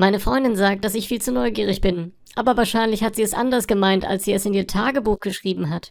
Meine Freundin sagt, dass ich viel zu neugierig bin. Aber wahrscheinlich hat sie es anders gemeint, als sie es in ihr Tagebuch geschrieben hat.